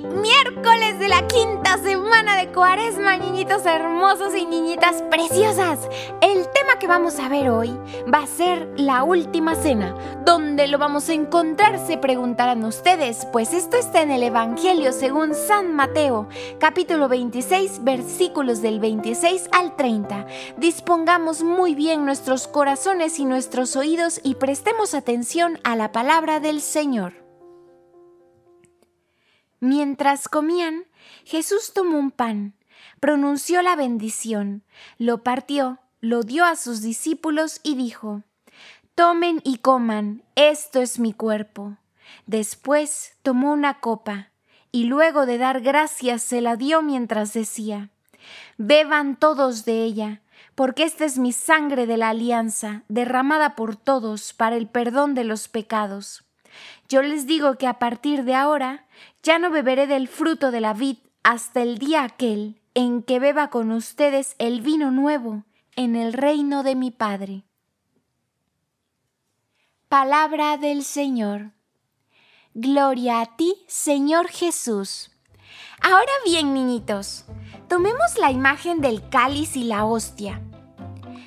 miércoles de la quinta semana de Cuaresma, niñitos hermosos y niñitas preciosas. El tema que vamos a ver hoy va a ser la última cena. ¿Dónde lo vamos a encontrar? Se preguntarán ustedes, pues esto está en el Evangelio según San Mateo, capítulo 26, versículos del 26 al 30. Dispongamos muy bien nuestros corazones y nuestros oídos y prestemos atención a la palabra del Señor. Mientras comían, Jesús tomó un pan, pronunció la bendición, lo partió, lo dio a sus discípulos y dijo, Tomen y coman, esto es mi cuerpo. Después tomó una copa, y luego de dar gracias se la dio mientras decía, Beban todos de ella, porque esta es mi sangre de la alianza, derramada por todos para el perdón de los pecados. Yo les digo que a partir de ahora ya no beberé del fruto de la vid hasta el día aquel en que beba con ustedes el vino nuevo en el reino de mi Padre. Palabra del Señor. Gloria a ti, Señor Jesús. Ahora bien, niñitos, tomemos la imagen del cáliz y la hostia.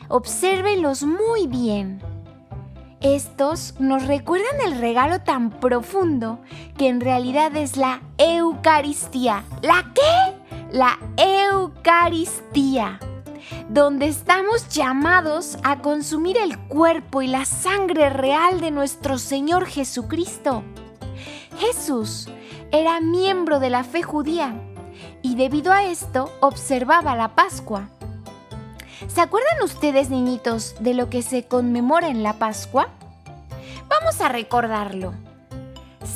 Obsérvenlos muy bien. Estos nos recuerdan el regalo tan profundo que en realidad es la Eucaristía. ¿La qué? La Eucaristía, donde estamos llamados a consumir el cuerpo y la sangre real de nuestro Señor Jesucristo. Jesús era miembro de la fe judía y debido a esto observaba la Pascua. ¿Se acuerdan ustedes, niñitos, de lo que se conmemora en la Pascua? Vamos a recordarlo.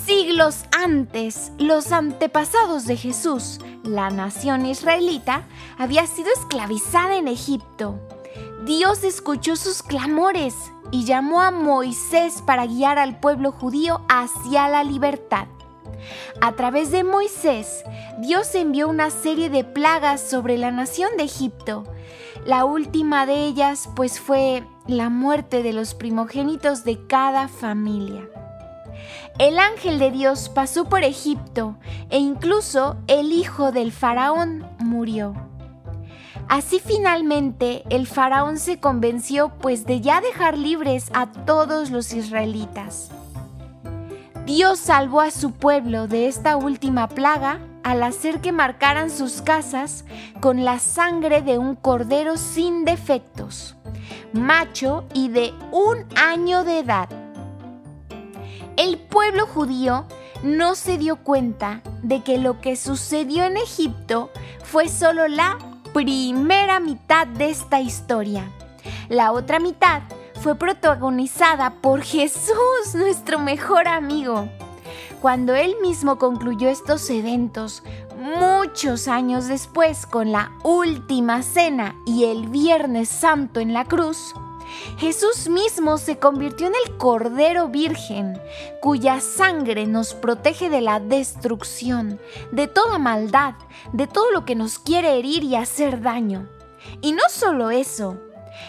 Siglos antes, los antepasados de Jesús, la nación israelita, había sido esclavizada en Egipto. Dios escuchó sus clamores y llamó a Moisés para guiar al pueblo judío hacia la libertad. A través de Moisés, Dios envió una serie de plagas sobre la nación de Egipto. La última de ellas pues fue la muerte de los primogénitos de cada familia. El ángel de Dios pasó por Egipto e incluso el hijo del faraón murió. Así finalmente el faraón se convenció pues de ya dejar libres a todos los israelitas. Dios salvó a su pueblo de esta última plaga al hacer que marcaran sus casas con la sangre de un cordero sin defectos, macho y de un año de edad. El pueblo judío no se dio cuenta de que lo que sucedió en Egipto fue solo la primera mitad de esta historia. La otra mitad fue protagonizada por Jesús, nuestro mejor amigo. Cuando él mismo concluyó estos eventos, muchos años después, con la última cena y el Viernes Santo en la cruz, Jesús mismo se convirtió en el Cordero Virgen, cuya sangre nos protege de la destrucción, de toda maldad, de todo lo que nos quiere herir y hacer daño. Y no solo eso,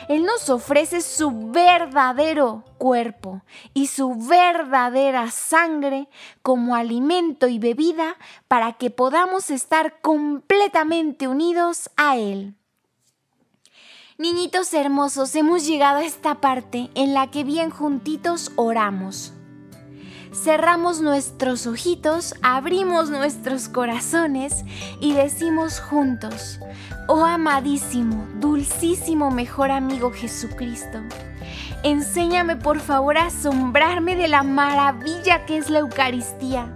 él nos ofrece su verdadero cuerpo y su verdadera sangre como alimento y bebida para que podamos estar completamente unidos a Él. Niñitos hermosos, hemos llegado a esta parte en la que bien juntitos oramos. Cerramos nuestros ojitos, abrimos nuestros corazones y decimos juntos, Oh amadísimo, dulcísimo mejor amigo Jesucristo, enséñame por favor a asombrarme de la maravilla que es la Eucaristía.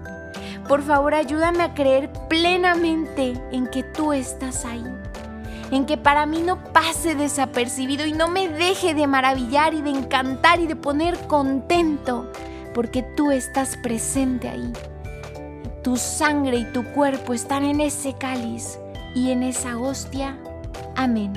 Por favor ayúdame a creer plenamente en que tú estás ahí, en que para mí no pase desapercibido y no me deje de maravillar y de encantar y de poner contento, porque tú estás presente ahí. Tu sangre y tu cuerpo están en ese cáliz y en esa hostia. Amén.